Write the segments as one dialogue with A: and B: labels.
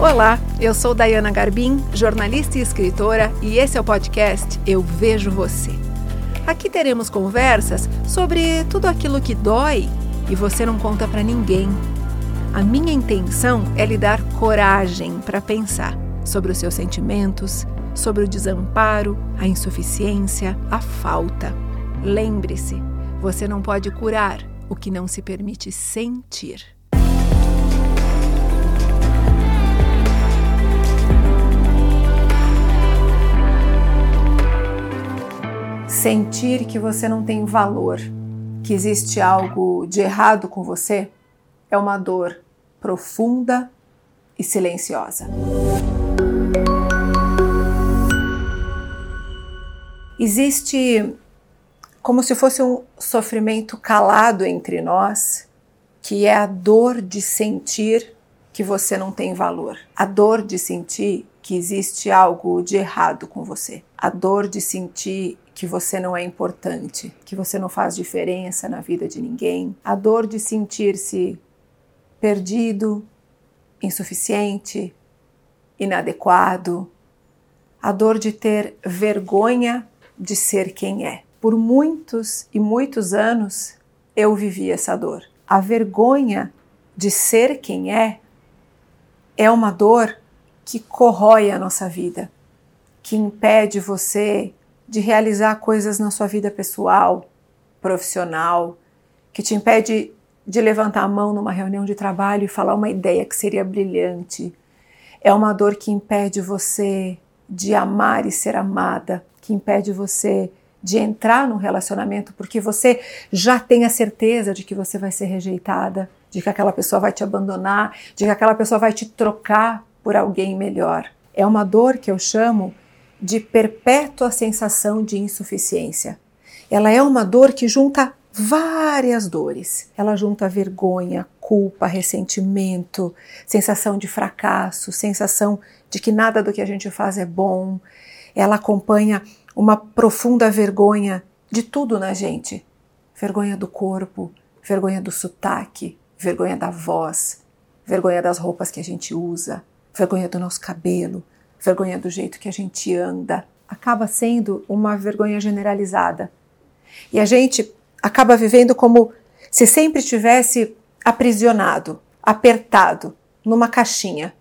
A: Olá, eu sou Dayana Garbim, jornalista e escritora, e esse é o podcast Eu Vejo Você. Aqui teremos conversas sobre tudo aquilo que dói e você não conta para ninguém. A minha intenção é lhe dar coragem para pensar sobre os seus sentimentos, sobre o desamparo, a insuficiência, a falta. Lembre-se, você não pode curar o que não se permite sentir. Sentir que você não tem valor, que existe algo de errado com você, é uma dor profunda e silenciosa. Existe como se fosse um sofrimento calado entre nós, que é a dor de sentir que você não tem valor, a dor de sentir que existe algo de errado com você, a dor de sentir que você não é importante, que você não faz diferença na vida de ninguém, a dor de sentir-se perdido, insuficiente, inadequado, a dor de ter vergonha de ser quem é. Por muitos e muitos anos eu vivi essa dor. A vergonha de ser quem é é uma dor que corrói a nossa vida, que impede você de realizar coisas na sua vida pessoal, profissional, que te impede de levantar a mão numa reunião de trabalho e falar uma ideia que seria brilhante. É uma dor que impede você de amar e ser amada, que impede você de entrar num relacionamento porque você já tem a certeza de que você vai ser rejeitada, de que aquela pessoa vai te abandonar, de que aquela pessoa vai te trocar por alguém melhor. É uma dor que eu chamo de perpétua sensação de insuficiência. Ela é uma dor que junta várias dores. Ela junta vergonha, culpa, ressentimento, sensação de fracasso, sensação de que nada do que a gente faz é bom. Ela acompanha uma profunda vergonha de tudo na gente: vergonha do corpo, vergonha do sotaque, vergonha da voz, vergonha das roupas que a gente usa, vergonha do nosso cabelo, vergonha do jeito que a gente anda, acaba sendo uma vergonha generalizada. E a gente acaba vivendo como se sempre tivesse aprisionado, apertado numa caixinha,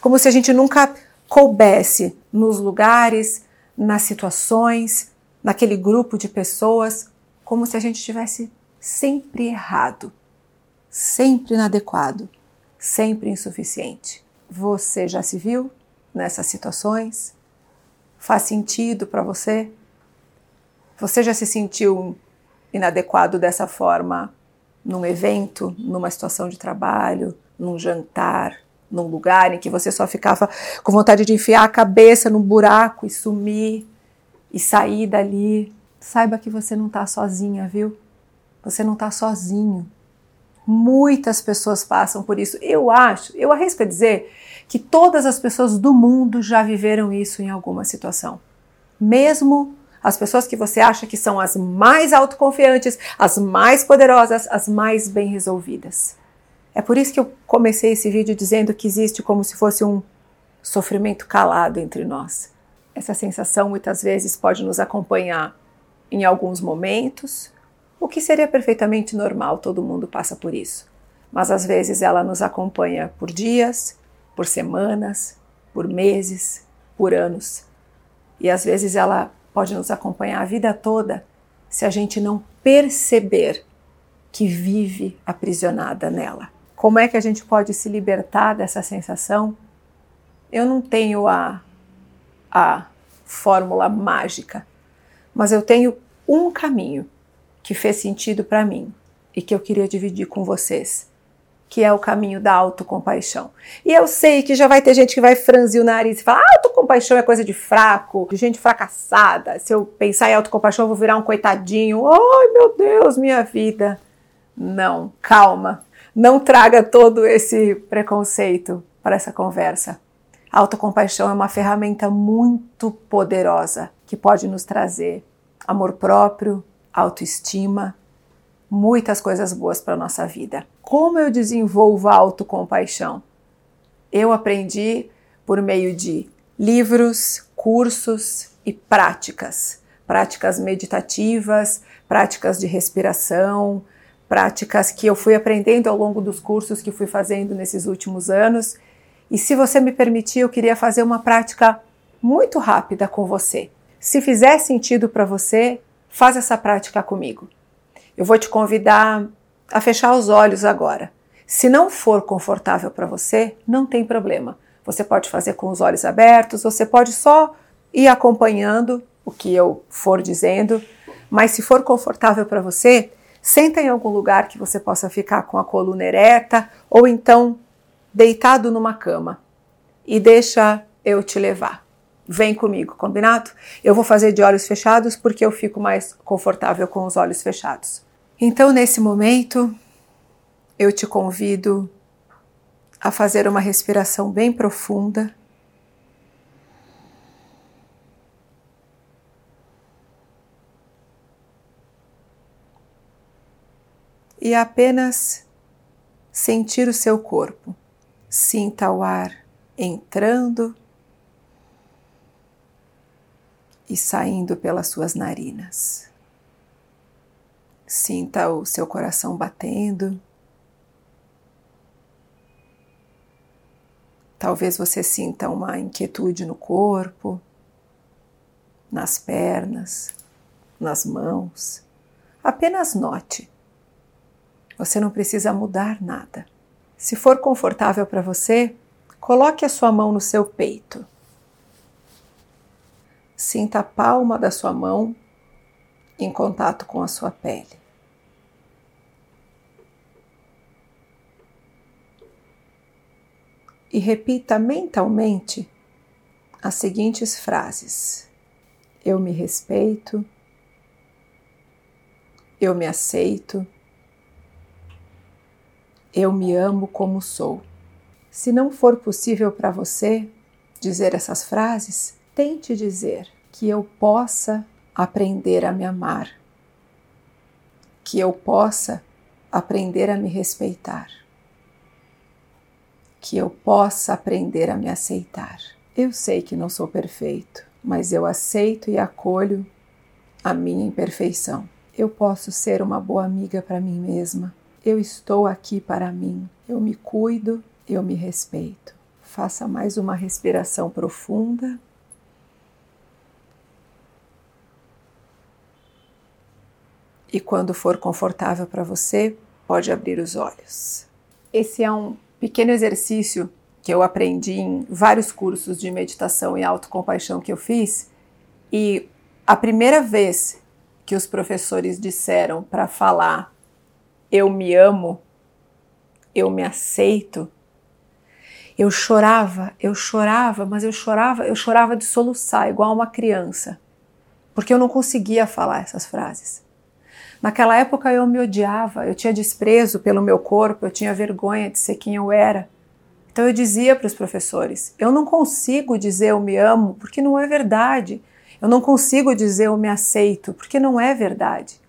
A: como se a gente nunca coubesse nos lugares, nas situações, naquele grupo de pessoas, como se a gente tivesse sempre errado, sempre inadequado, sempre insuficiente. Você já se viu nessas situações? Faz sentido para você? Você já se sentiu inadequado dessa forma num evento, numa situação de trabalho, num jantar, num lugar em que você só ficava com vontade de enfiar a cabeça num buraco e sumir e sair dali? Saiba que você não está sozinha, viu? Você não está sozinho. Muitas pessoas passam por isso. Eu acho, eu arrisco a dizer que todas as pessoas do mundo já viveram isso em alguma situação. Mesmo as pessoas que você acha que são as mais autoconfiantes, as mais poderosas, as mais bem resolvidas. É por isso que eu comecei esse vídeo dizendo que existe como se fosse um sofrimento calado entre nós. Essa sensação muitas vezes pode nos acompanhar em alguns momentos, o que seria perfeitamente normal, todo mundo passa por isso. Mas às vezes ela nos acompanha por dias, por semanas, por meses, por anos. E às vezes ela pode nos acompanhar a vida toda se a gente não perceber que vive aprisionada nela. Como é que a gente pode se libertar dessa sensação? Eu não tenho a, a fórmula mágica, mas eu tenho um caminho que fez sentido para mim e que eu queria dividir com vocês que é o caminho da autocompaixão. E eu sei que já vai ter gente que vai franzir o nariz e falar: ah, autocompaixão é coisa de fraco, de gente fracassada. Se eu pensar em autocompaixão, eu vou virar um coitadinho. Ai, meu Deus, minha vida. Não, calma. Não traga todo esse preconceito para essa conversa. A autocompaixão é uma ferramenta muito poderosa que pode nos trazer amor próprio, autoestima, muitas coisas boas para a nossa vida. Como eu desenvolvo a autocompaixão? eu aprendi por meio de livros, cursos e práticas. Práticas meditativas, práticas de respiração, práticas que eu fui aprendendo ao longo dos cursos que fui fazendo nesses últimos anos. E se você me permitir, eu queria fazer uma prática muito rápida com você. Se fizer sentido para você, faz essa prática comigo. Eu vou te convidar a fechar os olhos agora. Se não for confortável para você, não tem problema. Você pode fazer com os olhos abertos, você pode só ir acompanhando o que eu for dizendo, mas se for confortável para você, senta em algum lugar que você possa ficar com a coluna ereta ou então deitado numa cama e deixa eu te levar. Vem comigo, combinado? Eu vou fazer de olhos fechados porque eu fico mais confortável com os olhos fechados. Então, nesse momento, eu te convido a fazer uma respiração bem profunda. E apenas sentir o seu corpo. Sinta o ar entrando e saindo pelas suas narinas. Sinta o seu coração batendo. Talvez você sinta uma inquietude no corpo, nas pernas, nas mãos. Apenas note. Você não precisa mudar nada. Se for confortável para você, coloque a sua mão no seu peito. Sinta a palma da sua mão em contato com a sua pele. E repita mentalmente as seguintes frases: Eu me respeito, eu me aceito, eu me amo como sou. Se não for possível para você dizer essas frases, tente dizer que eu possa aprender a me amar, que eu possa aprender a me respeitar, que eu possa aprender a me aceitar. Eu sei que não sou perfeito, mas eu aceito e acolho a minha imperfeição. Eu posso ser uma boa amiga para mim mesma. Eu estou aqui para mim. Eu me cuido, eu me respeito. Faça mais uma respiração profunda. E quando for confortável para você, pode abrir os olhos. Esse é um pequeno exercício que eu aprendi em vários cursos de meditação e autocompaixão que eu fiz. E a primeira vez que os professores disseram para falar eu me amo, eu me aceito, eu chorava, eu chorava, mas eu chorava, eu chorava de soluçar, igual uma criança, porque eu não conseguia falar essas frases. Naquela época eu me odiava, eu tinha desprezo pelo meu corpo, eu tinha vergonha de ser quem eu era. Então eu dizia para os professores: eu não consigo dizer eu me amo porque não é verdade. Eu não consigo dizer eu me aceito porque não é verdade.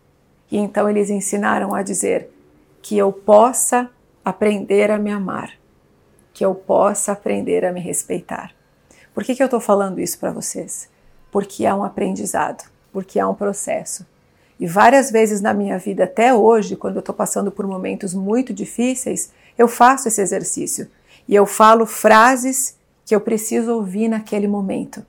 A: E então eles ensinaram a dizer que eu possa aprender a me amar, que eu possa aprender a me respeitar. Por que, que eu estou falando isso para vocês? Porque é um aprendizado, porque é um processo. E várias vezes na minha vida, até hoje, quando eu estou passando por momentos muito difíceis, eu faço esse exercício e eu falo frases que eu preciso ouvir naquele momento.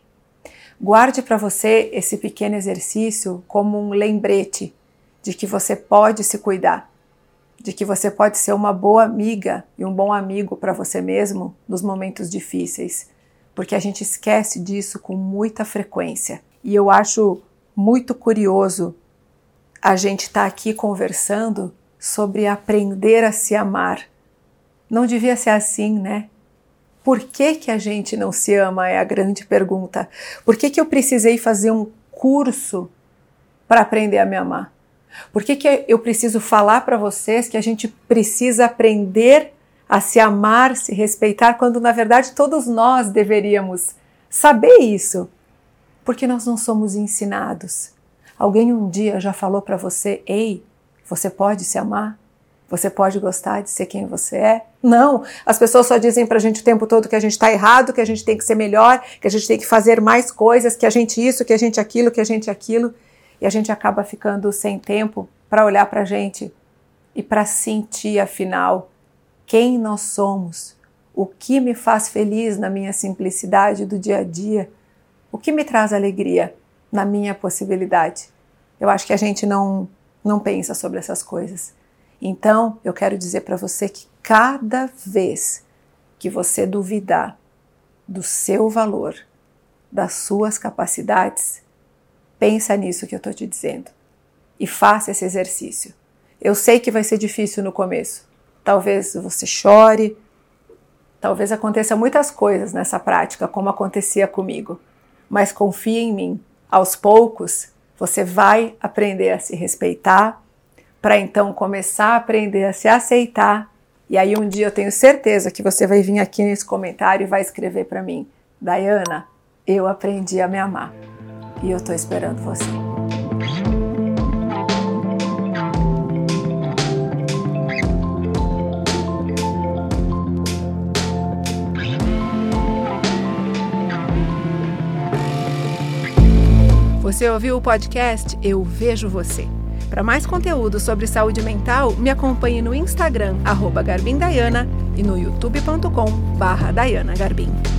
A: Guarde para você esse pequeno exercício como um lembrete de que você pode se cuidar, de que você pode ser uma boa amiga e um bom amigo para você mesmo nos momentos difíceis, porque a gente esquece disso com muita frequência. E eu acho muito curioso a gente está aqui conversando sobre aprender a se amar. Não devia ser assim, né? Por que, que a gente não se ama? É a grande pergunta. Por que, que eu precisei fazer um curso para aprender a me amar? Por que, que eu preciso falar para vocês que a gente precisa aprender a se amar, se respeitar, quando na verdade todos nós deveríamos saber isso? Porque nós não somos ensinados. Alguém um dia já falou para você: ei, você pode se amar? Você pode gostar de ser quem você é? Não. As pessoas só dizem pra gente o tempo todo que a gente tá errado, que a gente tem que ser melhor, que a gente tem que fazer mais coisas, que a gente isso, que a gente aquilo, que a gente aquilo. E a gente acaba ficando sem tempo para olhar pra gente e para sentir, afinal, quem nós somos, o que me faz feliz na minha simplicidade do dia a dia, o que me traz alegria na minha possibilidade. Eu acho que a gente não, não pensa sobre essas coisas. Então, eu quero dizer para você que cada vez que você duvidar do seu valor, das suas capacidades, pensa nisso que eu estou te dizendo e faça esse exercício. Eu sei que vai ser difícil no começo. Talvez você chore, talvez aconteça muitas coisas nessa prática, como acontecia comigo. Mas confie em mim. Aos poucos, você vai aprender a se respeitar, para então começar a aprender a se aceitar. E aí um dia eu tenho certeza que você vai vir aqui nesse comentário e vai escrever para mim: Dayana, eu aprendi a me amar. E eu estou esperando você. Você ouviu o podcast Eu Vejo Você. Para mais conteúdo sobre saúde mental, me acompanhe no Instagram, arroba Garbindaiana, e no youtube.com barra Garbim.